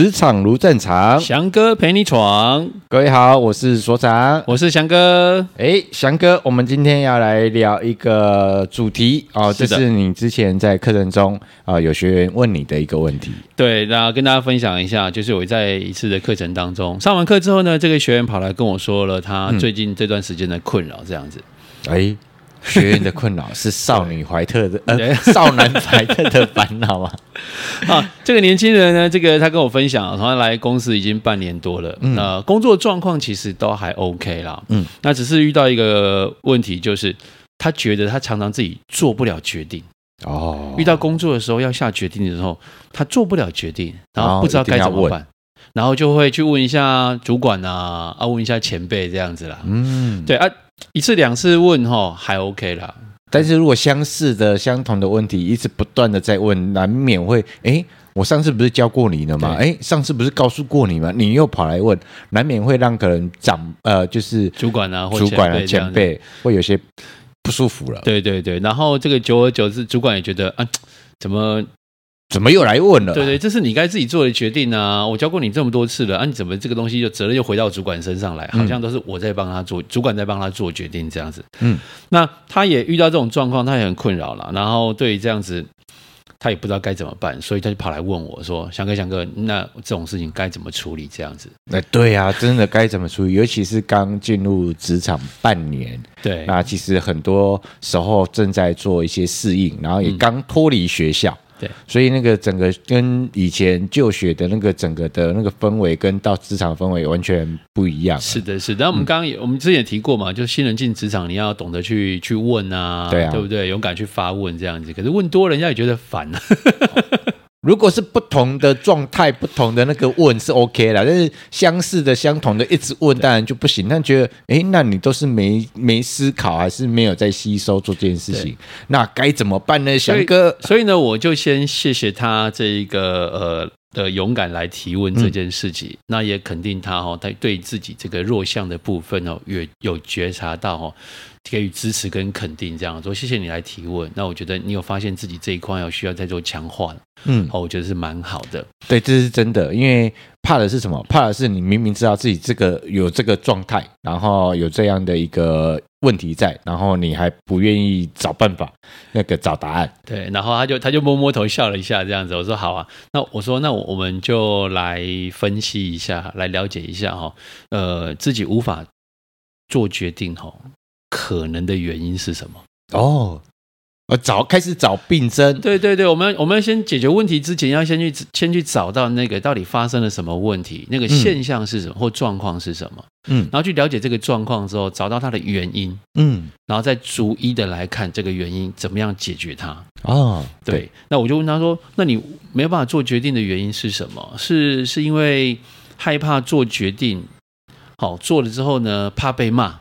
职场如战场，翔哥陪你闯。各位好，我是所长，我是翔哥。哎，翔哥，我们今天要来聊一个主题哦，这是你之前在课程中啊、呃、有学员问你的一个问题。对，那跟大家分享一下，就是我在一次的课程当中上完课之后呢，这个学员跑来跟我说了他最近这段时间的困扰，这样子。哎、嗯。学院的困扰是少女怀特的，呃，少男怀特的烦恼啊。啊，这个年轻人呢，这个他跟我分享，他来公司已经半年多了，嗯，呃，工作状况其实都还 OK 啦，嗯，那只是遇到一个问题，就是他觉得他常常自己做不了决定，哦，遇到工作的时候要下决定的时候，他做不了决定，然后不知道该怎么办，然后就会去问一下主管啊，啊，问一下前辈这样子啦，嗯，对啊。一次两次问哈还 OK 啦，但是如果相似的相同的问题一直不断的在问，难免会哎，我上次不是教过你了吗？哎，上次不是告诉过你吗？你又跑来问，难免会让可能长呃就是主管啊或主管啊前辈会有些不舒服了。对对对，然后这个久而久之，主管也觉得啊，怎么？怎么又来问了？对对，这是你该自己做的决定啊！我教过你这么多次了，啊，你怎么这个东西就责任又回到主管身上来？好像都是我在帮他做，主管在帮他做决定这样子。嗯，那他也遇到这种状况，他也很困扰了。然后对于这样子，他也不知道该怎么办，所以他就跑来问我说：“翔哥，翔哥，那这种事情该怎么处理？”这样子。哎，对啊，真的该怎么处理？尤其是刚进入职场半年，对，那其实很多时候正在做一些适应，然后也刚脱离学校。嗯对，所以那个整个跟以前就学的那个整个的那个氛围，跟到职场氛围完全不一样。是的，是的。那我们刚刚也，嗯、我们之前也提过嘛，就新人进职场，你要懂得去去问啊，对啊，对不对？勇敢去发问这样子。可是问多了，人家也觉得烦啊。如果是不同的状态、不同的那个问是 OK 啦，但是相似的、相同的一直问当然就不行。但觉得，哎，那你都是没没思考，还是没有在吸收做这件事情？那该怎么办呢，翔哥？所以呢，我就先谢谢他这一个呃的勇敢来提问这件事情，嗯、那也肯定他哈、哦，他对自己这个弱项的部分哦，有有觉察到哦。给予支持跟肯定，这样说，谢谢你来提问。那我觉得你有发现自己这一块要需要再做强化，嗯，哦，我觉得是蛮好的。对，这是真的，因为怕的是什么？怕的是你明明知道自己这个有这个状态，然后有这样的一个问题在，然后你还不愿意找办法，那个找答案。对，然后他就他就摸摸头笑了一下，这样子。我说好啊，那我说那我们就来分析一下，来了解一下哈，呃，自己无法做决定哈。可能的原因是什么？哦，呃，找开始找病症。对对对，我们我们要先解决问题之前，要先去先去找到那个到底发生了什么问题，那个现象是什么、嗯、或状况是什么？嗯，然后去了解这个状况之后，找到它的原因。嗯，然后再逐一的来看这个原因怎么样解决它。哦，对，对，那我就问他说：“那你没有办法做决定的原因是什么？是是因为害怕做决定？好，做了之后呢，怕被骂？”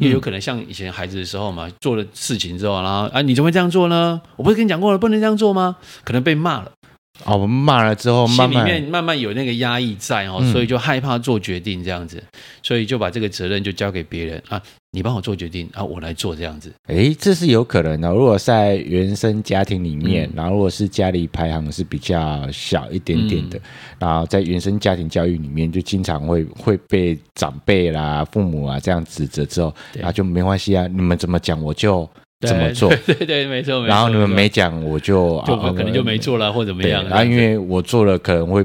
因为有可能像以前孩子的时候嘛，做了事情之后，然后啊，你怎么会这样做呢？我不是跟你讲过了，不能这样做吗？可能被骂了。哦，我们骂了之后，慢慢心里面慢慢有那个压抑在哦，所以就害怕做决定这样子，所以就把这个责任就交给别人啊，你帮我做决定啊，我来做这样子。诶，这是有可能的。如果在原生家庭里面，嗯、然后如果是家里排行是比较小一点点的，嗯、然后在原生家庭教育里面，就经常会会被长辈啦、父母啊这样指责之后，然后就没关系啊，你们怎么讲我就。怎么做？对对对，没错。然后你们没讲，我就就可能就没做了，或怎么样。然后因为我做了，可能会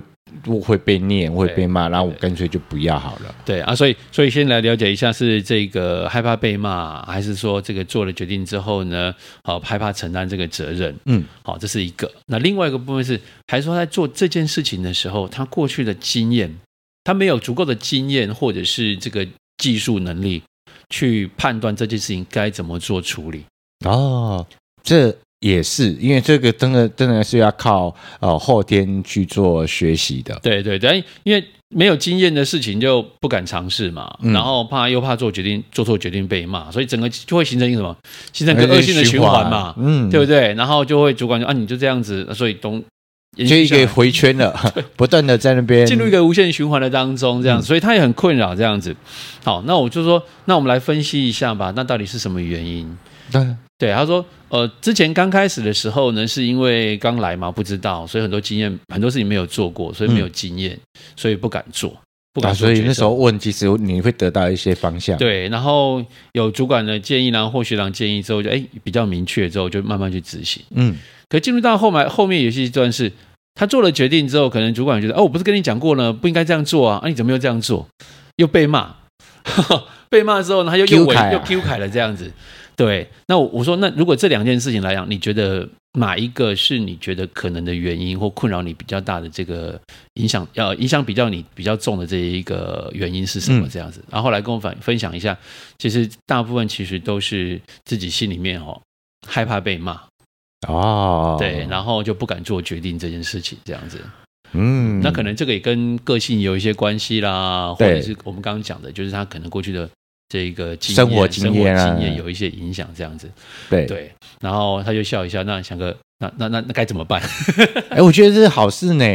会被念，会被骂，然后我干脆就不要好了。对啊，所以所以先来了解一下，是这个害怕被骂，还是说这个做了决定之后呢，好害怕承担这个责任？嗯，好，这是一个。那另外一个部分是，还是说在做这件事情的时候，他过去的经验，他没有足够的经验，或者是这个技术能力去判断这件事情该怎么做处理。哦，这也是因为这个真的真的是要靠呃后天去做学习的。对对对，因为没有经验的事情就不敢尝试嘛，嗯、然后怕又怕做决定做错决定被骂，所以整个就会形成一个什么？形成一个恶性的循环嘛，嗯，对不对？然后就会主管说啊，你就这样子，所以东就一个回圈了，不断的在那边进入一个无限循环的当中，这样子，所以他也很困扰这样子。好，那我就说，那我们来分析一下吧，那到底是什么原因？对。对，他说，呃，之前刚开始的时候呢，是因为刚来嘛，不知道，所以很多经验，很多事情没有做过，所以没有经验，嗯、所以不敢做。不敢做、啊。所以那时候问，其实你会得到一些方向。对，然后有主管的建议，然后或学长建议之后就，就哎比较明确之后，就慢慢去执行。嗯。可进入到后面，后面有些一段是，他做了决定之后，可能主管觉得，哦，我不是跟你讲过了，不应该这样做啊，啊，你怎么又这样做？又被骂，被骂之后呢，他又又委又 Q 凯了这样子。对，那我我说，那如果这两件事情来讲，你觉得哪一个是你觉得可能的原因或困扰你比较大的这个影响？要影响比较你比较重的这一个原因是什么？这样子，然后后来跟我分分享一下，其实大部分其实都是自己心里面哦害怕被骂哦，对，然后就不敢做决定这件事情，这样子。嗯，那可能这个也跟个性有一些关系啦，或者是我们刚刚讲的，就是他可能过去的。这个经验生活经验、啊、经验有一些影响，这样子，对。对，然后他就笑一笑，那翔哥，那那那那该怎么办？哎，我觉得这是好事呢，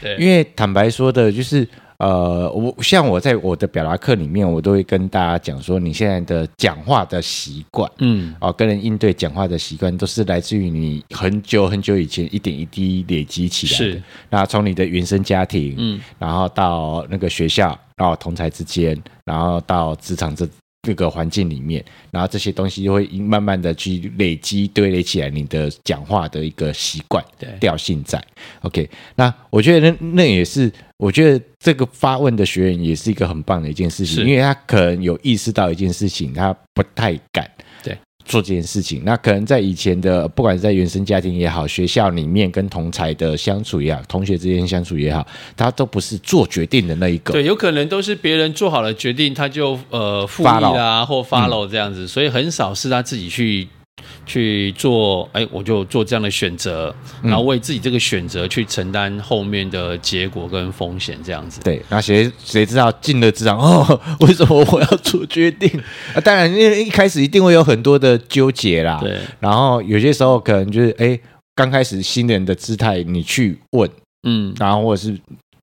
对，因为坦白说的，就是呃，我像我在我的表达课里面，我都会跟大家讲说，你现在的讲话的习惯，嗯，哦，跟人应对讲话的习惯，都是来自于你很久很久以前一点一滴累积起来的，是，那从你的原生家庭，嗯，然后到那个学校。到同才之间，然后到职场这这个环境里面，然后这些东西就会慢慢的去累积堆垒起来，你的讲话的一个习惯调性在。OK，那我觉得那那也是，我觉得这个发问的学员也是一个很棒的一件事情，因为他可能有意识到一件事情，他不太敢。做这件事情，那可能在以前的，不管是在原生家庭也好，学校里面跟同才的相处也好，同学之间相处也好，他都不是做决定的那一个。对，有可能都是别人做好了决定，他就呃附议啦或 follow 这样子，嗯，所以很少是他自己去。去做，哎，我就做这样的选择，然后为自己这个选择去承担后面的结果跟风险，这样子。对，那谁谁知道进了职场 哦？为什么我要做决定？啊，当然，因为一开始一定会有很多的纠结啦。对。然后有些时候可能就是，哎，刚开始新人的姿态，你去问，嗯，然后或者是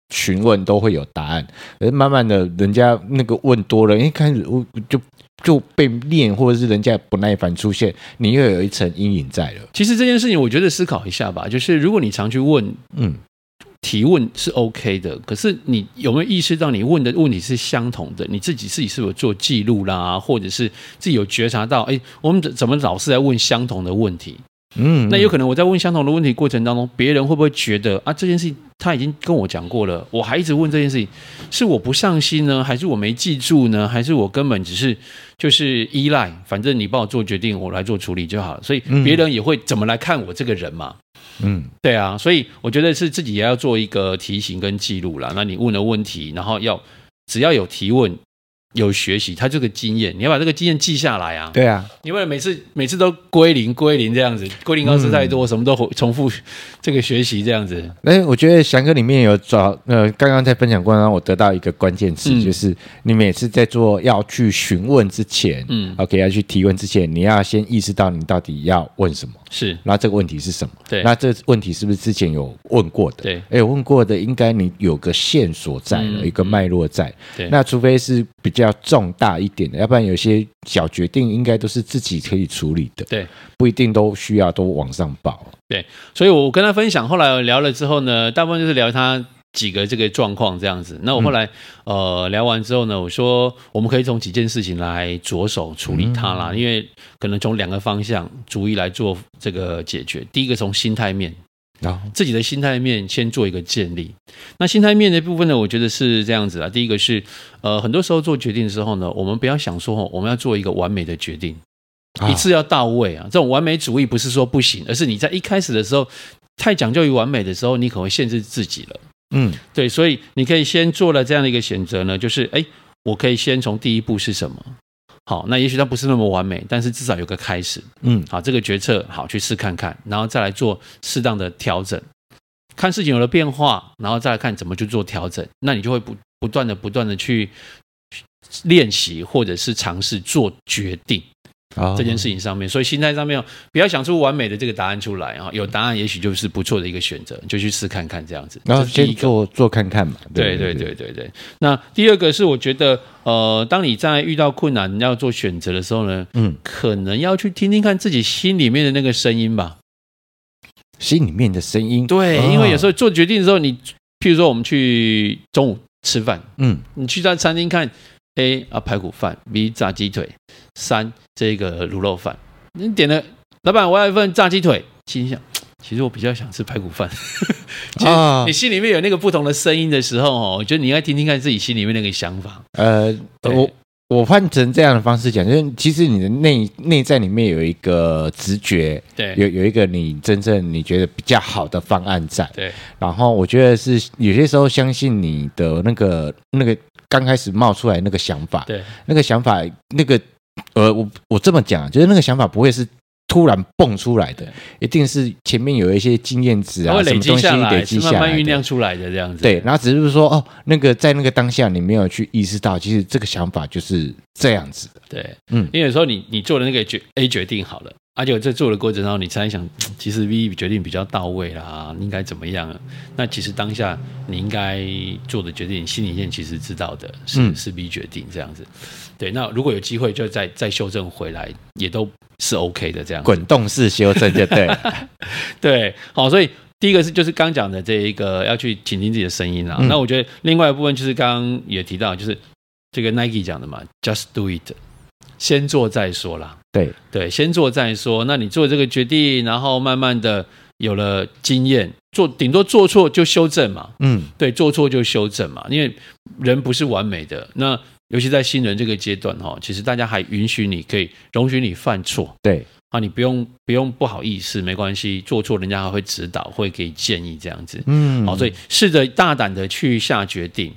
询问，都会有答案。而慢慢的，人家那个问多了，一开始我就。就被念，或者是人家不耐烦出现，你又有一层阴影在了。其实这件事情，我觉得思考一下吧，就是如果你常去问，嗯，提问是 OK 的，可是你有没有意识到你问的问题是相同的？你自己自己是不是做记录啦，或者是自己有觉察到？哎，我们怎么老是在问相同的问题？嗯，那有可能我在问相同的问题过程当中，别人会不会觉得啊，这件事情他已经跟我讲过了，我还一直问这件事情，是我不上心呢，还是我没记住呢，还是我根本只是就是依赖？反正你帮我做决定，我来做处理就好了。所以别人也会怎么来看我这个人嘛？嗯，对啊，所以我觉得是自己也要做一个提醒跟记录啦。那你问的问题，然后要只要有提问。有学习，他这个经验，你要把这个经验记下来啊。对啊，你为每次每次都归零归零这样子，归零公司太多，嗯、什么都重复这个学习这样子。哎，我觉得翔哥里面有找呃，刚刚在分享过程中，我得到一个关键词，嗯、就是你每次在做要去询问之前，嗯，OK，要去提问之前，你要先意识到你到底要问什么。是，那这个问题是什么？对，那这问题是不是之前有问过的？对，哎，有问过的，应该你有个线索在了，嗯、一个脉络在。对，那除非是比较重大一点的，要不然有些小决定应该都是自己可以处理的。对，不一定都需要都往上报。对，所以我跟他分享，后来我聊了之后呢，大部分就是聊他。几个这个状况这样子，那我后来、嗯、呃聊完之后呢，我说我们可以从几件事情来着手处理它啦，嗯、因为可能从两个方向逐一来做这个解决。第一个从心态面，啊，自己的心态面先做一个建立。那心态面的部分呢，我觉得是这样子啊。第一个是呃很多时候做决定的时候呢，我们不要想说我们要做一个完美的决定，啊、一次要到位啊。这种完美主义不是说不行，而是你在一开始的时候太讲究于完美的时候，你可能会限制自己了。嗯，对，所以你可以先做了这样的一个选择呢，就是哎，我可以先从第一步是什么？好，那也许它不是那么完美，但是至少有个开始。嗯，好，这个决策好去试看看，然后再来做适当的调整，看事情有了变化，然后再来看怎么去做调整，那你就会不不断的不断的去练习或者是尝试做决定。这件事情上面，所以心态上面不要想出完美的这个答案出来啊，有答案也许就是不错的一个选择，就去试看看这样子。然后先做做看看嘛。对对对对对。那第二个是我觉得，呃，当你在遇到困难要做选择的时候呢，嗯，可能要去听听看自己心里面的那个声音吧。心里面的声音。对，因为有时候做决定的时候，你譬如说我们去中午吃饭，嗯，你去到餐厅看。A 啊排骨饭，B 炸鸡腿，三这个卤肉饭。你点了，老板我要一份炸鸡腿。心想，其实我比较想吃排骨饭。其实你心里面有那个不同的声音的时候哦，我觉得你应该听听看自己心里面那个想法。呃，我我换成这样的方式讲，就是其实你的内内在里面有一个直觉，对，有有一个你真正你觉得比较好的方案在。对，然后我觉得是有些时候相信你的那个那个。刚开始冒出来那个想法，对，那个想法，那个，呃，我我这么讲，就是那个想法不会是突然蹦出来的，一定是前面有一些经验值啊，什么东西，累积下来，慢慢酝酿出来的这样子。对，然后只是说，哦，那个在那个当下，你没有去意识到，其实这个想法就是这样子的。对，嗯，因为有时候你你做的那个决 A 决定好了。而且在做的过程中，你猜想，其实 V 决定比较到位啦，应该怎么样？那其实当下你应该做的决定，心里面其实知道的是、嗯、是 V 决定这样子。对，那如果有机会，就再再修正回来，也都是 OK 的这样。滚动式修正就对。对，好，所以第一个是就是刚讲的这一个要去倾听自己的声音啦。嗯、那我觉得另外一部分就是刚刚也提到，就是这个 Nike 讲的嘛，Just do it。先做再说啦，对对，先做再说。那你做这个决定，然后慢慢的有了经验，做顶多做错就修正嘛。嗯，对，做错就修正嘛，因为人不是完美的。那尤其在新人这个阶段哈，其实大家还允许你可以容许你犯错。对啊，你不用不用不好意思，没关系，做错人家还会指导，会给建议这样子。嗯，好，所以试着大胆的去下决定。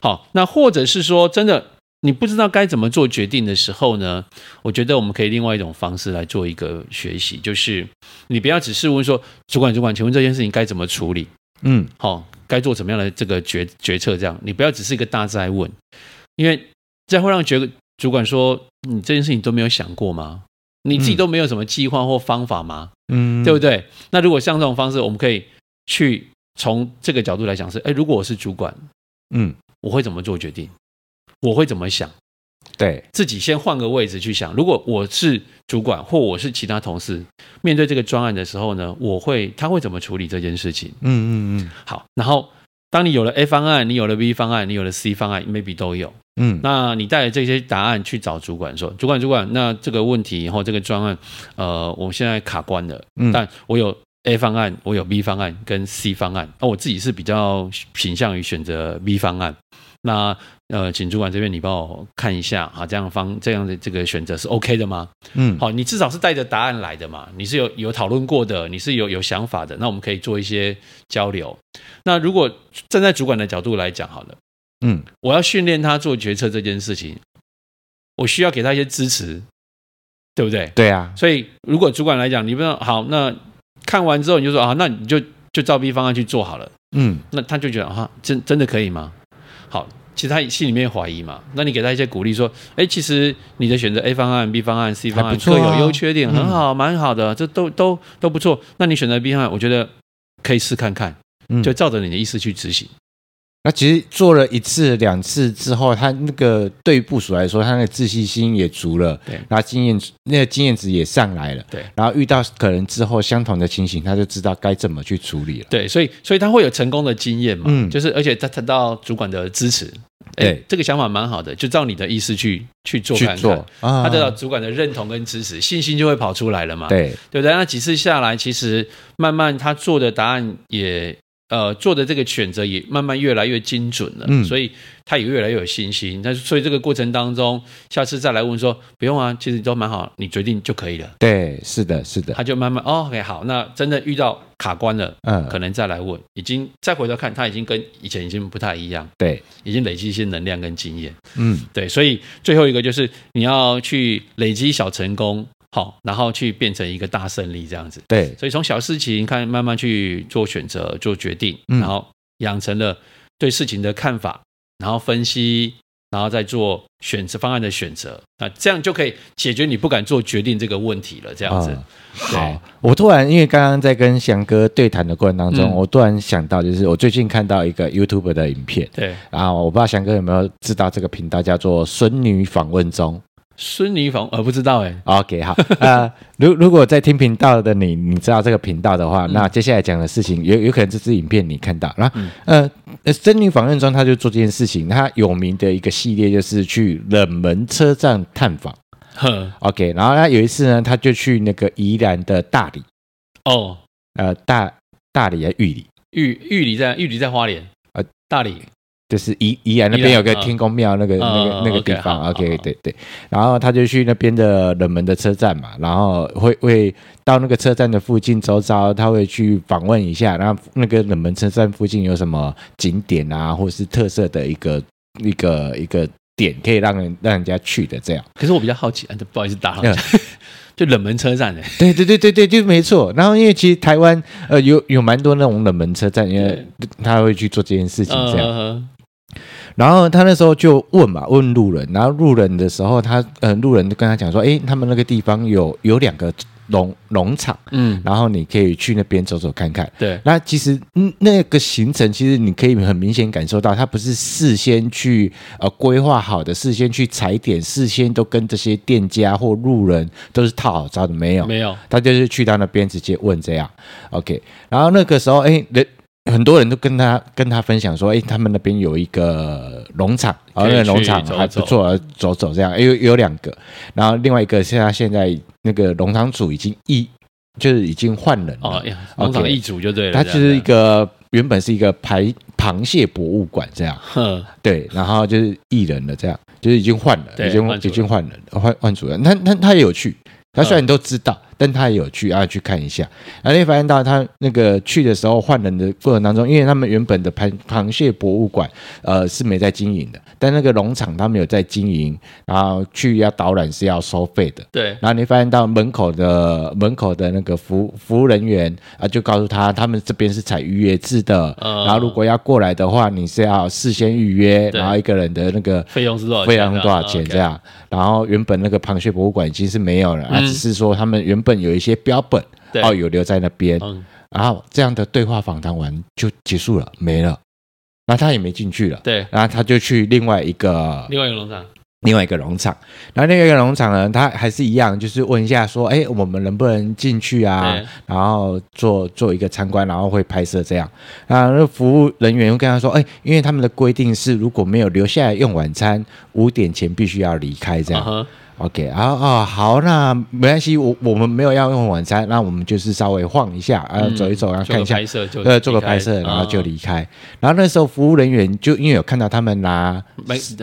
好，那或者是说真的。你不知道该怎么做决定的时候呢？我觉得我们可以另外一种方式来做一个学习，就是你不要只是问说主管，主管，请问这件事情该怎么处理？嗯，好，该做怎么样的这个决决策？这样你不要只是一个大灾问，因为这样会让觉主管说你这件事情都没有想过吗？你自己都没有什么计划或方法吗？嗯，对不对？那如果像这种方式，我们可以去从这个角度来讲是：哎，如果我是主管，嗯，我会怎么做决定？我会怎么想？对，自己先换个位置去想。如果我是主管，或我是其他同事，面对这个专案的时候呢，我会他会怎么处理这件事情？嗯嗯嗯。好，然后当你有了 A 方案，你有了 B 方案，你有了 C 方案，maybe 都有。嗯，那你带着这些答案去找主管说：“主管，主管，那这个问题或这个专案，呃，我现在卡关了。嗯，但我有 A 方案，我有 B 方案跟 C 方案。那我自己是比较倾向于选择 B 方案。那。”呃，请主管这边你帮我看一下啊，这样方这样的这个选择是 OK 的吗？嗯，好，你至少是带着答案来的嘛，你是有有讨论过的，你是有有想法的，那我们可以做一些交流。那如果站在主管的角度来讲，好了，嗯，我要训练他做决策这件事情，我需要给他一些支持，对不对？对啊。所以如果主管来讲，你不要好，那看完之后你就说啊，那你就就照 B 方案去做好了，嗯，那他就觉得啊，真真的可以吗？好。其实他心里面怀疑嘛，那你给他一些鼓励，说，哎，其实你的选择 A 方案、B 方案、C 方案各有优缺点，很好，蛮好的，这都都都不错。那你选择 B 方案，我觉得可以试看看，就照着你的意思去执行。那其实做了一次、两次之后，他那个对于部署来说，他那个自信心也足了，对，然后经验那个经验值也上来了，对，然后遇到可能之后相同的情形，他就知道该怎么去处理了，对，所以所以他会有成功的经验嘛，嗯，就是而且他得到主管的支持，对，这个想法蛮好的，就照你的意思去去做看看，去做，啊，他得到主管的认同跟支持，信心就会跑出来了嘛，对，对不对？那几次下来，其实慢慢他做的答案也。呃，做的这个选择也慢慢越来越精准了，嗯，所以他也越来越有信心。那所以这个过程当中，下次再来问说，不用啊，其实都蛮好，你决定就可以了。对，是的，是的。他就慢慢，哦，OK，好，那真的遇到卡关了，嗯，可能再来问，已经再回头看，他已经跟以前已经不太一样，对，已经累积一些能量跟经验，嗯，对，所以最后一个就是你要去累积小成功。好，然后去变成一个大胜利这样子。对，所以从小事情看，慢慢去做选择、做决定，然后养成了对事情的看法，然后分析然后再做选择方案的选择，那这样就可以解决你不敢做决定这个问题了。这样子，哦、好，我突然因为刚刚在跟翔哥对谈的过程当中，嗯、我突然想到，就是我最近看到一个 YouTube 的影片，对，然后我不知道翔哥有没有知道这个频道叫做“孙女访问中”。孙女访，呃，不知道哎。OK，好，呃，如如果在听频道的你，你知道这个频道的话，嗯、那接下来讲的事情有有可能这支影片你看到，然后，嗯、呃，孙女访问中，他就做这件事情，他有名的一个系列就是去冷门车站探访。呵，OK，然后他有一次呢，他就去那个宜兰的大理。哦，呃，大大理还玉里？玉玉里在玉里在花莲，呃，大里。就是宜宜兰那边有个天公庙，那个那个那个地方，OK，对对。然后他就去那边的冷门的车站嘛，然后会会到那个车站的附近周遭，他会去访问一下，然后那个冷门车站附近有什么景点啊，或是特色的一个一个一个点，可以让人让人家去的这样。可是我比较好奇，啊，不好意思打扰，就冷门车站哎，对对对对对，就没错。然后因为其实台湾呃有有蛮多那种冷门车站，因为他会去做这件事情这样。然后他那时候就问嘛，问路人，然后路人的时候，他呃，路人就跟他讲说，哎，他们那个地方有有两个农农场，嗯，然后你可以去那边走走看看。对，那其实嗯，那个行程其实你可以很明显感受到，他不是事先去呃规划好的，事先去踩点，事先都跟这些店家或路人都是套好招的，没有，没有，他就是去到那边直接问这样，OK，然后那个时候，哎，人。很多人都跟他跟他分享说，哎，他们那边有一个农场，然后那个农场还不错，走走这样，有有两个，然后另外一个现在现在那个农场主已经易，就是已经换人了，哦，农场易主就对了，他就是一个原本是一个排螃蟹博物馆这样，呵。对，然后就是艺人了这样，就是已经换了，已经已经换人，换换主人，他他他也有去。他虽然都知道，但他也有去啊，去看一下。然后你发现到他那个去的时候换人的过程当中，因为他们原本的螃螃蟹博物馆呃是没在经营的，但那个农场他们有在经营，然后去要导览是要收费的。对。然后你发现到门口的门口的那个服服务人员啊，就告诉他他们这边是采预约制的，然后如果要过来的话，你是要事先预约，然后一个人的那个费用是多少？费用多少钱这样？然后原本那个螃蟹博物馆已经是没有了。啊只是说他们原本有一些标本，对。哦，有留在那边，嗯、然后这样的对话访谈完就结束了，没了，那他也没进去了，对，然后他就去另外一个另外一个农场，另外一个农场，然后另外一个农场呢，他还是一样，就是问一下说，哎，我们能不能进去啊？然后做做一个参观，然后会拍摄这样，然后那服务人员又跟他说，哎，因为他们的规定是，如果没有留下来用晚餐，五点前必须要离开这样。Uh huh OK，啊啊好，那没关系，我我们没有要用晚餐，那我们就是稍微晃一下，啊，走一走，然后看一下，呃，做个拍摄，然后就离开。然后那时候服务人员就因为有看到他们拿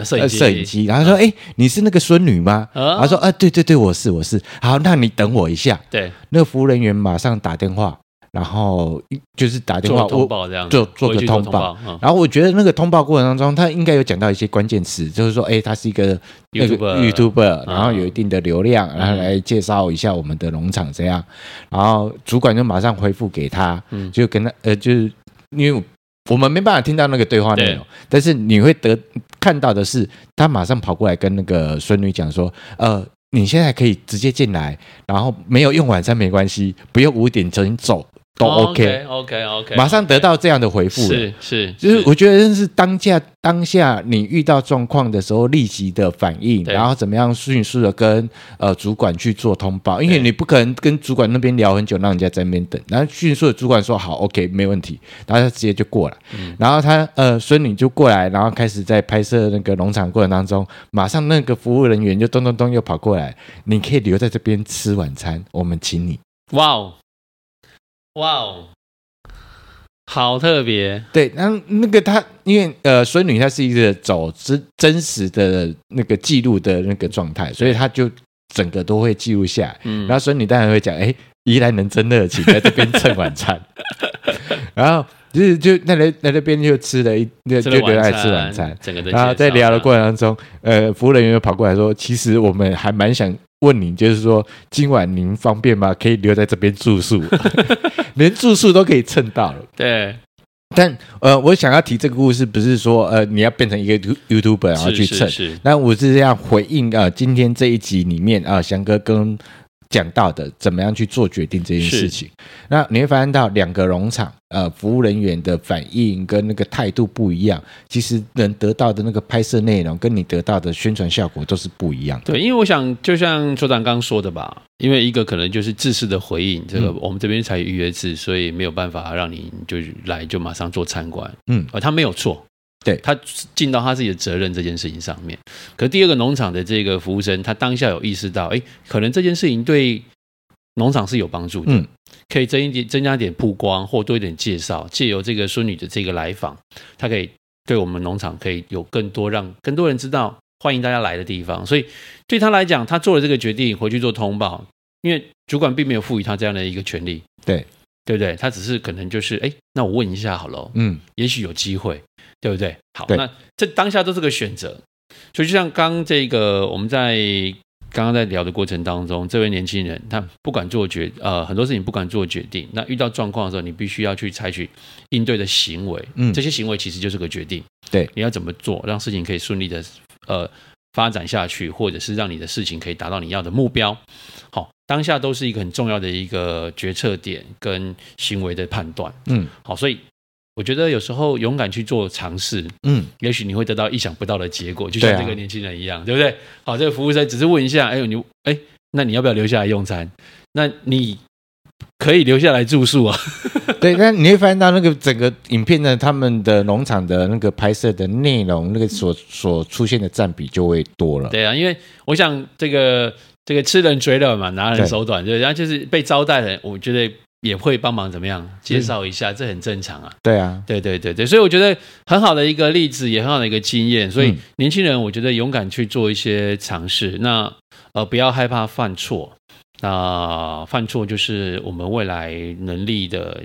摄影机，然后说：“哎，你是那个孙女吗？”他说：“啊，对对对，我是我是。”好，那你等我一下。对，那个服务人员马上打电话。然后就是打电话做通报这样，做做个通报。然后我觉得那个通报过程当中，他应该有讲到一些关键词，就是说，哎，他是一个 YouTuber，然后有一定的流量，然后来介绍一下我们的农场这样。然后主管就马上回复给他，就跟他呃，就是因为我们没办法听到那个对话内容，但是你会得看到的是，他马上跑过来跟那个孙女讲说，呃，你现在可以直接进来，然后没有用晚餐没关系，不用五点钟走。都 OK OK OK，马上得到这样的回复，是是，就是我觉得这是当下当下你遇到状况的时候立即的反应，然后怎么样迅速的跟呃主管去做通报，因为你不可能跟主管那边聊很久，让人家在那边等，然后迅速的主管说好 OK 没问题，然后他直接就过来，然后他呃孙女就过来，然后开始在拍摄那个农场过程当中，马上那个服务人员就咚咚咚又跑过来，你可以留在这边吃晚餐，我们请你，哇哦。哇哦，好特别！对，然后那个他，因为呃，孙女她是一个走真真实的那个记录的那个状态，所以他就整个都会记录下来。嗯，然后孙女当然会讲，哎，宜兰人真热情，在这边蹭晚餐。然后就是就那来来那边就吃了一，就就留来吃晚餐。整个然后在聊的过程当中，呃，服务人员又跑过来说，其实我们还蛮想。问你，就是说今晚您方便吗？可以留在这边住宿，连住宿都可以蹭到了。对，但呃，我想要提这个故事，不是说呃你要变成一个 YouTuber 然后去蹭，那我是这样回应啊、呃，今天这一集里面啊，翔、呃、哥跟。讲到的怎么样去做决定这件事情，那你会发现到两个农场呃服务人员的反应跟那个态度不一样，其实能得到的那个拍摄内容跟你得到的宣传效果都是不一样的。对，因为我想就像所长刚刚说的吧，因为一个可能就是制式的回应，这个我们这边才预约制，所以没有办法让你就来就马上做参观，嗯，而他没有错。对，他尽到他自己的责任这件事情上面，可第二个农场的这个服务生，他当下有意识到，哎，可能这件事情对农场是有帮助的，嗯，可以增一点、增加点曝光或多一点介绍，借由这个孙女的这个来访，他可以对我们农场可以有更多让更多人知道，欢迎大家来的地方。所以对他来讲，他做了这个决定回去做通报，因为主管并没有赋予他这样的一个权利，对，对不对？他只是可能就是，哎，那我问一下好了，嗯，也许有机会。对不对？好，那这当下都是个选择，所以就像刚这个我们在刚刚在聊的过程当中，这位年轻人他不敢做决呃很多事情不敢做决定，那遇到状况的时候，你必须要去采取应对的行为，嗯，这些行为其实就是个决定，对，你要怎么做让事情可以顺利的呃发展下去，或者是让你的事情可以达到你要的目标，好，当下都是一个很重要的一个决策点跟行为的判断，嗯，好，所以。我觉得有时候勇敢去做尝试，嗯，也许你会得到意想不到的结果，就像这个年轻人一样，对，不对？好，这个服务生只是问一下，哎呦，你，哎，那你要不要留下来用餐？那你可以留下来住宿啊。对，那你会发现到那个整个影片呢，他们的农场的那个拍摄的内容，那个所所出现的占比就会多了。对啊，因为我想这个这个吃人嘴软嘛，拿人手短，对，然后就是被招待的，我觉得。也会帮忙怎么样介绍一下，嗯、这很正常啊。对啊，对对对对，所以我觉得很好的一个例子，也很好的一个经验。所以年轻人，我觉得勇敢去做一些尝试，嗯、那呃不要害怕犯错。那、呃、犯错就是我们未来能力的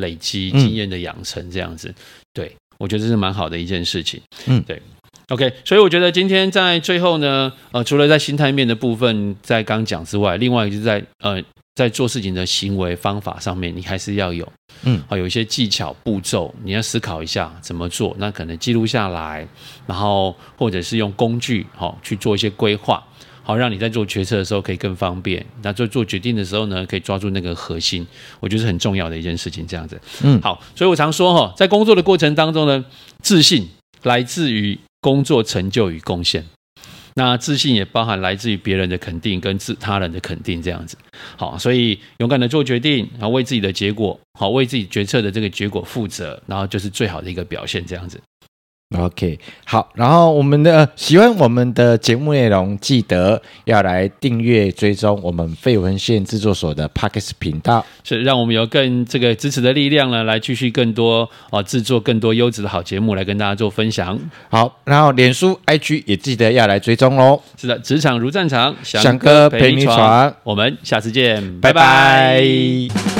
累积、经验的养成，这样子。嗯、对，我觉得这是蛮好的一件事情。嗯，对。OK，所以我觉得今天在最后呢，呃，除了在心态面的部分在刚讲之外，另外就是在呃。在做事情的行为方法上面，你还是要有，嗯，好，有一些技巧步骤，你要思考一下怎么做。那可能记录下来，然后或者是用工具，好去做一些规划，好让你在做决策的时候可以更方便。那做做决定的时候呢，可以抓住那个核心，我觉得是很重要的一件事情。这样子，嗯，好，所以我常说哈，在工作的过程当中呢，自信来自于工作成就与贡献。那自信也包含来自于别人的肯定跟自他人的肯定，这样子，好，所以勇敢的做决定，然后为自己的结果，好，为自己决策的这个结果负责，然后就是最好的一个表现，这样子。OK，好，然后我们的喜欢我们的节目内容，记得要来订阅追踪我们废文献制作所的 Podcast 频道，是让我们有更这个支持的力量呢，来继续更多哦制作更多优质的好节目来跟大家做分享。好，然后脸书 IG 也记得要来追踪哦。是的，职场如战场，翔哥陪你闯，我们下次见，拜拜。